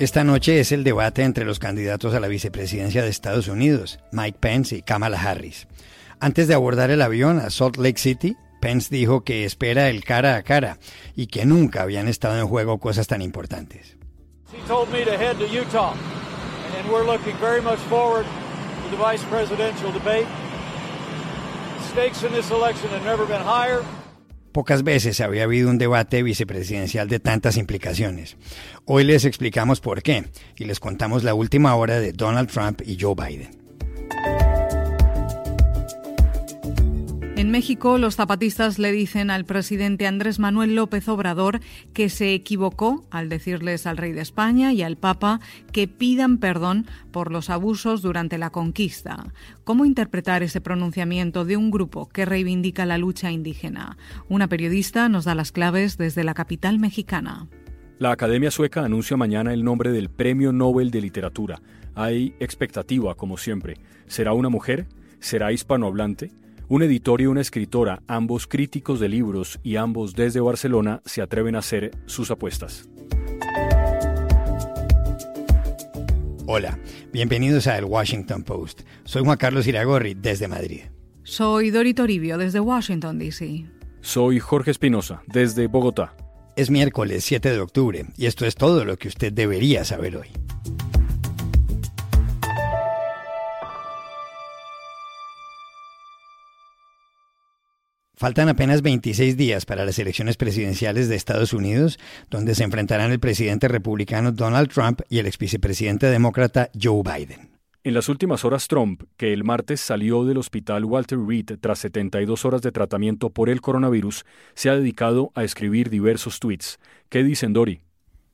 Esta noche es el debate entre los candidatos a la vicepresidencia de Estados Unidos, Mike Pence y Kamala Harris. Antes de abordar el avión a Salt Lake City, Pence dijo que espera el cara a cara y que nunca habían estado en juego cosas tan importantes. Pocas veces había habido un debate vicepresidencial de tantas implicaciones. Hoy les explicamos por qué y les contamos la última hora de Donald Trump y Joe Biden. En México, los zapatistas le dicen al presidente Andrés Manuel López Obrador que se equivocó al decirles al rey de España y al Papa que pidan perdón por los abusos durante la conquista. ¿Cómo interpretar ese pronunciamiento de un grupo que reivindica la lucha indígena? Una periodista nos da las claves desde la capital mexicana. La Academia Sueca anuncia mañana el nombre del Premio Nobel de Literatura. Hay expectativa, como siempre. ¿Será una mujer? ¿Será hispanohablante? Un editor y una escritora, ambos críticos de libros y ambos desde Barcelona, se atreven a hacer sus apuestas. Hola, bienvenidos a El Washington Post. Soy Juan Carlos Iragorri, desde Madrid. Soy Dori Toribio, desde Washington, D.C. Soy Jorge Espinosa, desde Bogotá. Es miércoles 7 de octubre y esto es todo lo que usted debería saber hoy. Faltan apenas 26 días para las elecciones presidenciales de Estados Unidos, donde se enfrentarán el presidente republicano Donald Trump y el ex vicepresidente demócrata Joe Biden. En las últimas horas, Trump, que el martes salió del hospital Walter Reed tras 72 horas de tratamiento por el coronavirus, se ha dedicado a escribir diversos tweets. ¿Qué dicen Dori?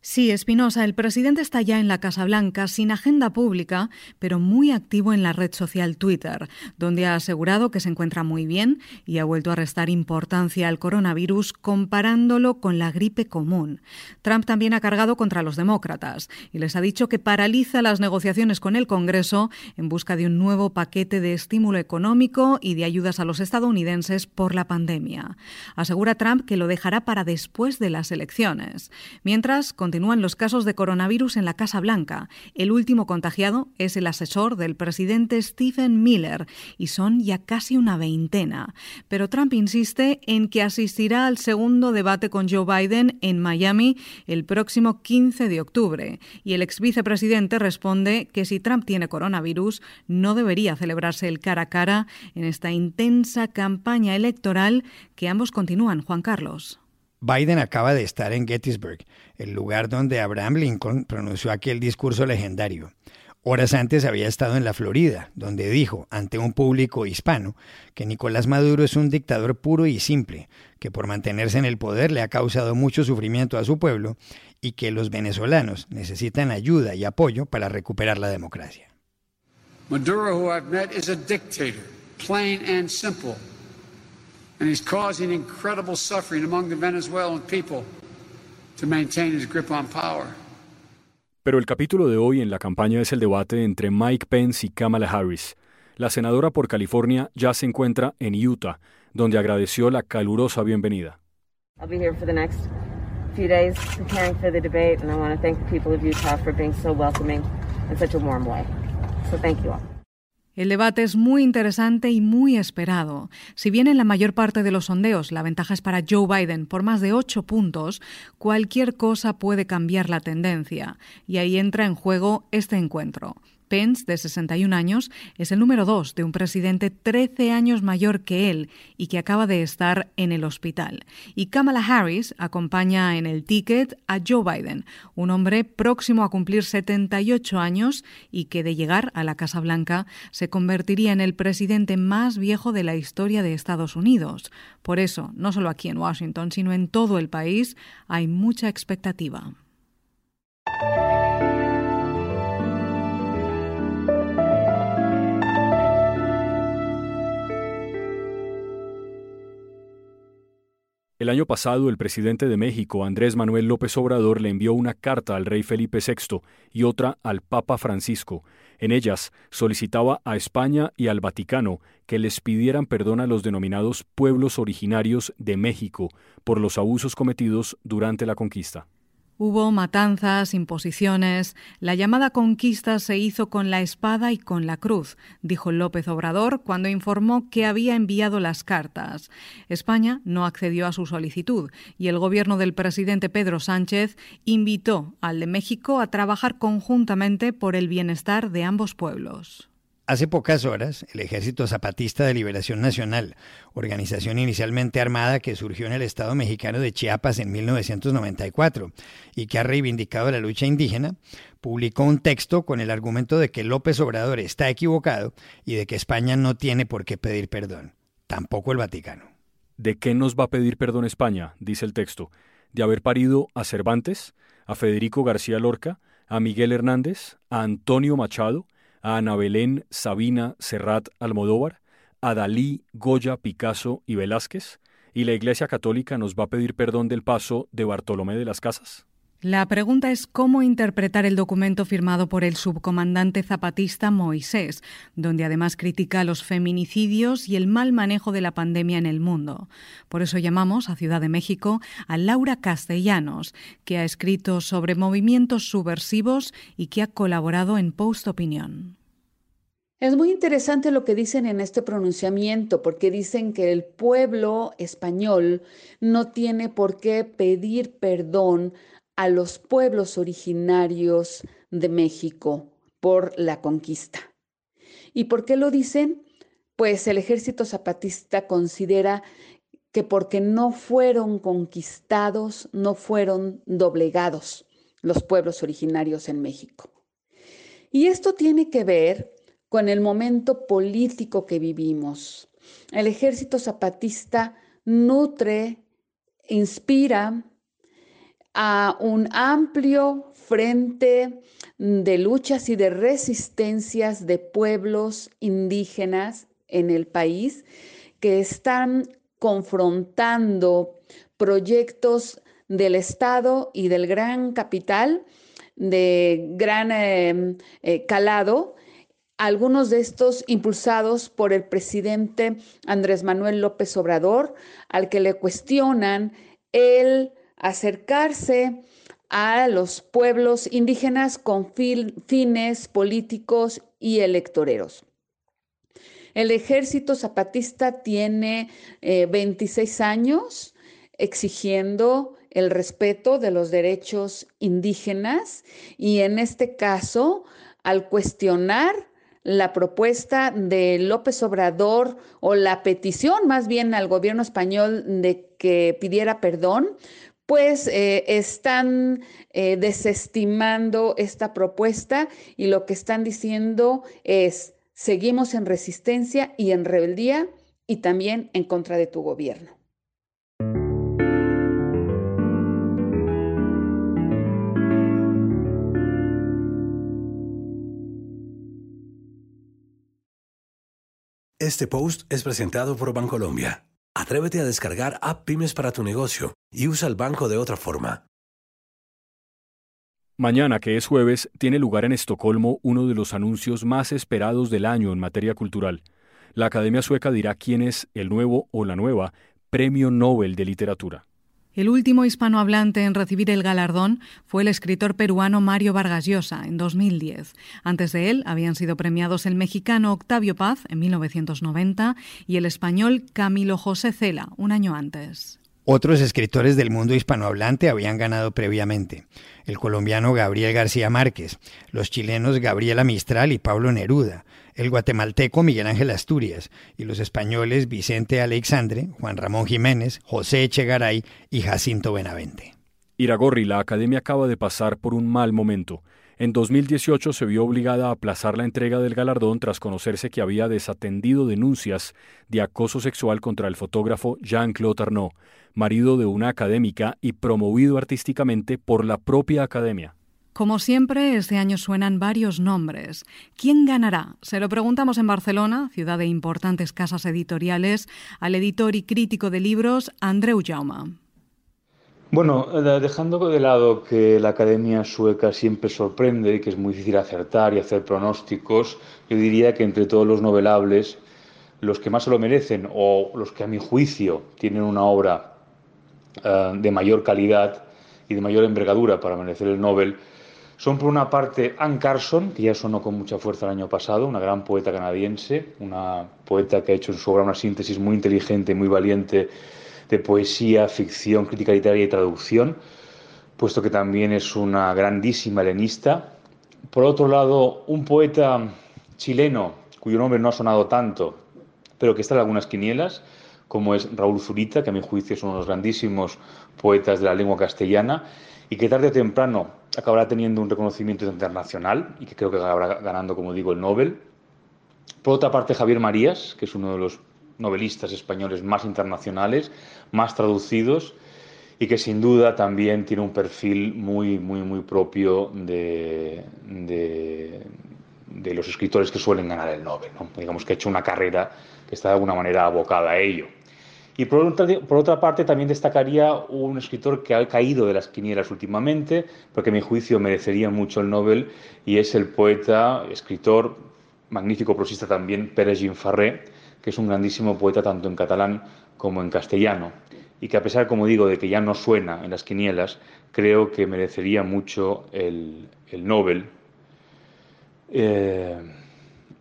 Sí, Espinosa, el presidente está ya en la Casa Blanca sin agenda pública, pero muy activo en la red social Twitter, donde ha asegurado que se encuentra muy bien y ha vuelto a restar importancia al coronavirus comparándolo con la gripe común. Trump también ha cargado contra los demócratas y les ha dicho que paraliza las negociaciones con el Congreso en busca de un nuevo paquete de estímulo económico y de ayudas a los estadounidenses por la pandemia. Asegura Trump que lo dejará para después de las elecciones. Mientras, continúan los casos de coronavirus en la Casa Blanca. El último contagiado es el asesor del presidente Stephen Miller y son ya casi una veintena. Pero Trump insiste en que asistirá al segundo debate con Joe Biden en Miami el próximo 15 de octubre. Y el ex vicepresidente responde que si Trump tiene coronavirus no debería celebrarse el cara a cara en esta intensa campaña electoral que ambos continúan, Juan Carlos. Biden acaba de estar en Gettysburg, el lugar donde Abraham Lincoln pronunció aquel discurso legendario. Horas antes había estado en la Florida, donde dijo, ante un público hispano, que Nicolás Maduro es un dictador puro y simple, que por mantenerse en el poder le ha causado mucho sufrimiento a su pueblo y que los venezolanos necesitan ayuda y apoyo para recuperar la democracia. Maduro, who I've met, is a dictator, plain and simple and he's causing incredible suffering among the Venezuelan people to maintain his grip on power. Pero el capítulo de hoy en la campaña es el debate entre Mike Pence y Kamala Harris. La senadora por California ya se encuentra en Utah, donde agradeció la calurosa bienvenida. I'll be here for the next few days preparing for the debate, and I want to thank the people of Utah for being so welcoming in such a warm way. So thank you all. El debate es muy interesante y muy esperado. Si bien en la mayor parte de los sondeos la ventaja es para Joe Biden por más de ocho puntos, cualquier cosa puede cambiar la tendencia. Y ahí entra en juego este encuentro. Pence, de 61 años, es el número dos de un presidente 13 años mayor que él y que acaba de estar en el hospital. Y Kamala Harris acompaña en el ticket a Joe Biden, un hombre próximo a cumplir 78 años y que de llegar a la Casa Blanca se convertiría en el presidente más viejo de la historia de Estados Unidos. Por eso, no solo aquí en Washington, sino en todo el país, hay mucha expectativa. El año pasado, el presidente de México, Andrés Manuel López Obrador, le envió una carta al rey Felipe VI y otra al Papa Francisco. En ellas solicitaba a España y al Vaticano que les pidieran perdón a los denominados pueblos originarios de México por los abusos cometidos durante la conquista. Hubo matanzas, imposiciones. La llamada conquista se hizo con la espada y con la cruz, dijo López Obrador cuando informó que había enviado las cartas. España no accedió a su solicitud y el gobierno del presidente Pedro Sánchez invitó al de México a trabajar conjuntamente por el bienestar de ambos pueblos. Hace pocas horas, el Ejército Zapatista de Liberación Nacional, organización inicialmente armada que surgió en el Estado mexicano de Chiapas en 1994 y que ha reivindicado la lucha indígena, publicó un texto con el argumento de que López Obrador está equivocado y de que España no tiene por qué pedir perdón, tampoco el Vaticano. ¿De qué nos va a pedir perdón España? dice el texto. ¿De haber parido a Cervantes, a Federico García Lorca, a Miguel Hernández, a Antonio Machado, a Ana Belén, Sabina, Serrat, Almodóvar, a Dalí, Goya, Picasso y Velázquez? ¿Y la Iglesia Católica nos va a pedir perdón del paso de Bartolomé de las Casas? La pregunta es cómo interpretar el documento firmado por el subcomandante zapatista Moisés, donde además critica los feminicidios y el mal manejo de la pandemia en el mundo. Por eso llamamos a Ciudad de México a Laura Castellanos, que ha escrito sobre movimientos subversivos y que ha colaborado en Post Opinión. Es muy interesante lo que dicen en este pronunciamiento, porque dicen que el pueblo español no tiene por qué pedir perdón a los pueblos originarios de México por la conquista. ¿Y por qué lo dicen? Pues el ejército zapatista considera que porque no fueron conquistados, no fueron doblegados los pueblos originarios en México. Y esto tiene que ver con el momento político que vivimos. El ejército zapatista nutre, inspira, a un amplio frente de luchas y de resistencias de pueblos indígenas en el país que están confrontando proyectos del Estado y del gran capital de gran em, eh, calado, algunos de estos impulsados por el presidente Andrés Manuel López Obrador, al que le cuestionan el acercarse a los pueblos indígenas con fines políticos y electoreros. El ejército zapatista tiene 26 eh, años exigiendo el respeto de los derechos indígenas y en este caso, al cuestionar la propuesta de López Obrador o la petición más bien al gobierno español de que pidiera perdón, pues eh, están eh, desestimando esta propuesta y lo que están diciendo es, seguimos en resistencia y en rebeldía y también en contra de tu gobierno. Este post es presentado por Bancolombia. Atrévete a descargar App Pymes para tu negocio y usa el banco de otra forma. Mañana, que es jueves, tiene lugar en Estocolmo uno de los anuncios más esperados del año en materia cultural. La Academia Sueca dirá quién es el nuevo o la nueva Premio Nobel de Literatura. El último hispanohablante en recibir el galardón fue el escritor peruano Mario Vargas Llosa en 2010. Antes de él habían sido premiados el mexicano Octavio Paz en 1990 y el español Camilo José Cela un año antes. Otros escritores del mundo hispanohablante habían ganado previamente. El colombiano Gabriel García Márquez, los chilenos Gabriela Mistral y Pablo Neruda, el guatemalteco Miguel Ángel Asturias y los españoles Vicente Alexandre, Juan Ramón Jiménez, José Echegaray y Jacinto Benavente. Iragorri, la academia acaba de pasar por un mal momento. En 2018 se vio obligada a aplazar la entrega del galardón tras conocerse que había desatendido denuncias de acoso sexual contra el fotógrafo Jean-Claude Arnaud, marido de una académica y promovido artísticamente por la propia academia. Como siempre, este año suenan varios nombres. ¿Quién ganará? Se lo preguntamos en Barcelona, ciudad de importantes casas editoriales, al editor y crítico de libros Andreu Jauma. Bueno, eh, dejando de lado que la Academia Sueca siempre sorprende y que es muy difícil acertar y hacer pronósticos, yo diría que entre todos los novelables, los que más se lo merecen o los que a mi juicio tienen una obra eh, de mayor calidad y de mayor envergadura para merecer el Nobel, son por una parte Anne Carson, que ya sonó con mucha fuerza el año pasado, una gran poeta canadiense, una poeta que ha hecho en su obra una síntesis muy inteligente y muy valiente de poesía, ficción, crítica literaria y traducción, puesto que también es una grandísima helenista. Por otro lado, un poeta chileno cuyo nombre no ha sonado tanto, pero que está en algunas quinielas, como es Raúl Zurita, que a mi juicio es uno de los grandísimos poetas de la lengua castellana y que tarde o temprano acabará teniendo un reconocimiento internacional y que creo que acabará ganando, como digo, el Nobel. Por otra parte, Javier Marías, que es uno de los novelistas españoles más internacionales, más traducidos y que sin duda también tiene un perfil muy, muy, muy propio de, los escritores que suelen ganar el Nobel. Digamos que ha hecho una carrera que está de alguna manera abocada a ello. Y por otra, parte también destacaría un escritor que ha caído de las quinielas últimamente, porque a mi juicio merecería mucho el Nobel, y es el poeta, escritor, magnífico prosista también, Pérez Ginfarré, que es un grandísimo poeta tanto en catalán como en castellano, y que a pesar, como digo, de que ya no suena en las quinielas, creo que merecería mucho el, Nobel eh,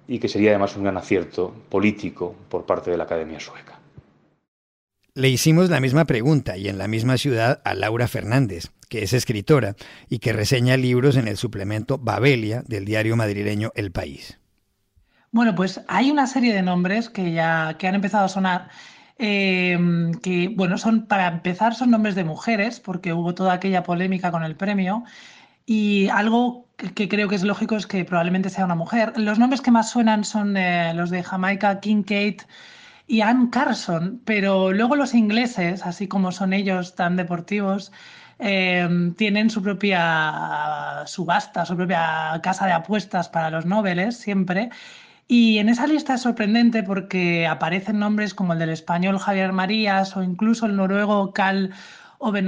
y que sería además un gran acierto político por parte de la Academia Sueca. Le hicimos la misma pregunta y en la misma ciudad a Laura Fernández, que es escritora y que reseña libros en el suplemento Babelia del diario madrileño El País. Bueno, pues hay una serie de nombres que ya que han empezado a sonar. Em, que, bueno, son, para empezar, son nombres de mujeres, porque hubo toda aquella polémica con el premio. Y algo que, creo que es lógico es que probablemente sea una mujer. Los nombres que más suenan son eh, los de Jamaica, Kincaid y Anne Carson, pero luego los ingleses, así como son ellos tan deportivos, em, tienen su propia subasta, su propia casa de apuestas para los Nobeles siempre. Y en esa lista es sorprendente porque aparecen nombres como el del español Javier Marías o incluso el noruego Carl Ove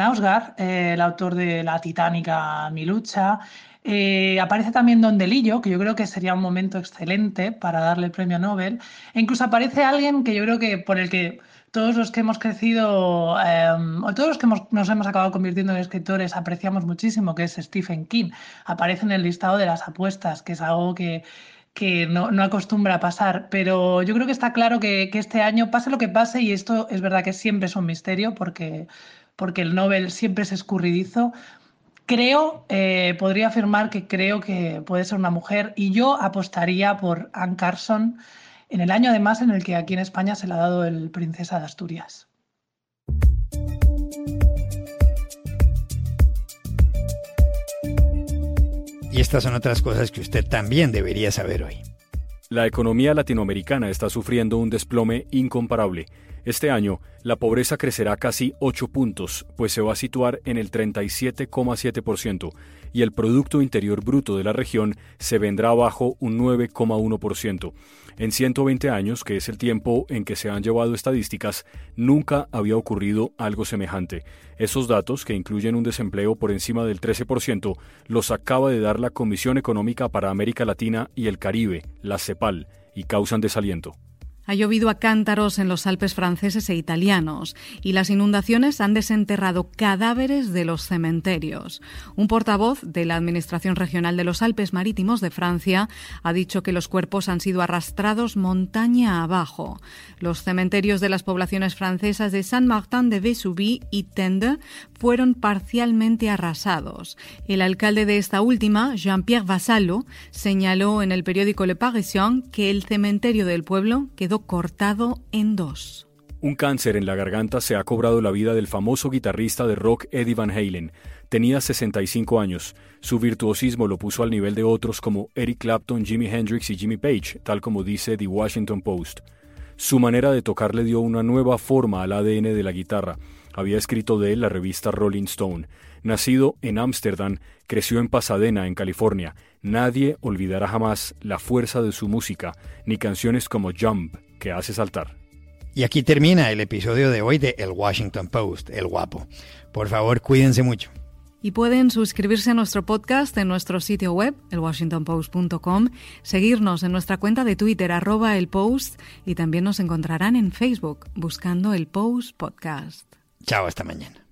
eh, el autor de La Titánica Mi Lucha. Eh, aparece también Don Delillo, que yo creo que sería un momento excelente para darle el premio Nobel. E incluso aparece alguien que yo creo que por el que todos los que hemos crecido, em, o todos los que nos hemos acabado convirtiendo en escritores, apreciamos muchísimo, que es Stephen King. Aparece en el listado de las apuestas, que es algo que, que no, acostumbra a pasar, pero yo creo que está claro que, este año, pase lo que pase, y esto es verdad que siempre es un misterio porque, porque el Nobel siempre es escurridizo, creo, eh, podría afirmar que creo que puede ser una mujer y yo apostaría por Anne Carson en el año además en el que aquí en España se le ha dado el Princesa de Asturias. Y estas son otras cosas que usted también debería saber hoy. La economía latinoamericana está sufriendo un desplome incomparable. Este año, la pobreza crecerá casi 8 puntos, pues se va a situar en el 37,7%, y el Producto Interior Bruto de la región se vendrá abajo un 9,1%. En 120 años, que es el tiempo en que se han llevado estadísticas, nunca había ocurrido algo semejante. Esos datos, que incluyen un desempleo por encima del 13%, los acaba de dar la Comisión Económica para América Latina y el Caribe, la CEPAL, y causan desaliento. Ha llovido a cántaros en los Alpes franceses e italianos y las inundaciones han desenterrado cadáveres de los cementerios. Un portavoz de la Administración Regional de los Alpes Marítimos de Francia ha dicho que los cuerpos han sido arrastrados montaña abajo. Los cementerios de las poblaciones francesas de Saint-Martin de Vesubie y Tende fueron parcialmente arrasados. El alcalde de esta última, Jean-Pierre Vassallo, señaló en el periódico Le Parisien que el cementerio del pueblo quedó cortado en dos. Un cáncer en la garganta se ha cobrado la vida del famoso guitarrista de rock Eddie Van Halen. Tenía 65 años. Su virtuosismo lo puso al nivel de otros como Eric Clapton, Jimi Hendrix y Jimmy Page, tal como dice The Washington Post. Su manera de tocar le dio una nueva forma al ADN de la guitarra. Había escrito de él la revista Rolling Stone. Nacido en Ámsterdam, creció en Pasadena, en California. Nadie olvidará jamás la fuerza de su música, ni canciones como Jump, que hace saltar. Y aquí termina el episodio de hoy de El Washington Post, El Guapo. Por favor, cuídense mucho. Y pueden suscribirse a nuestro podcast en nuestro sitio web, elwashingtonpost.com, seguirnos en nuestra cuenta de Twitter, arroba el post, y también nos encontrarán en Facebook buscando el Post Podcast. Chao, hasta mañana.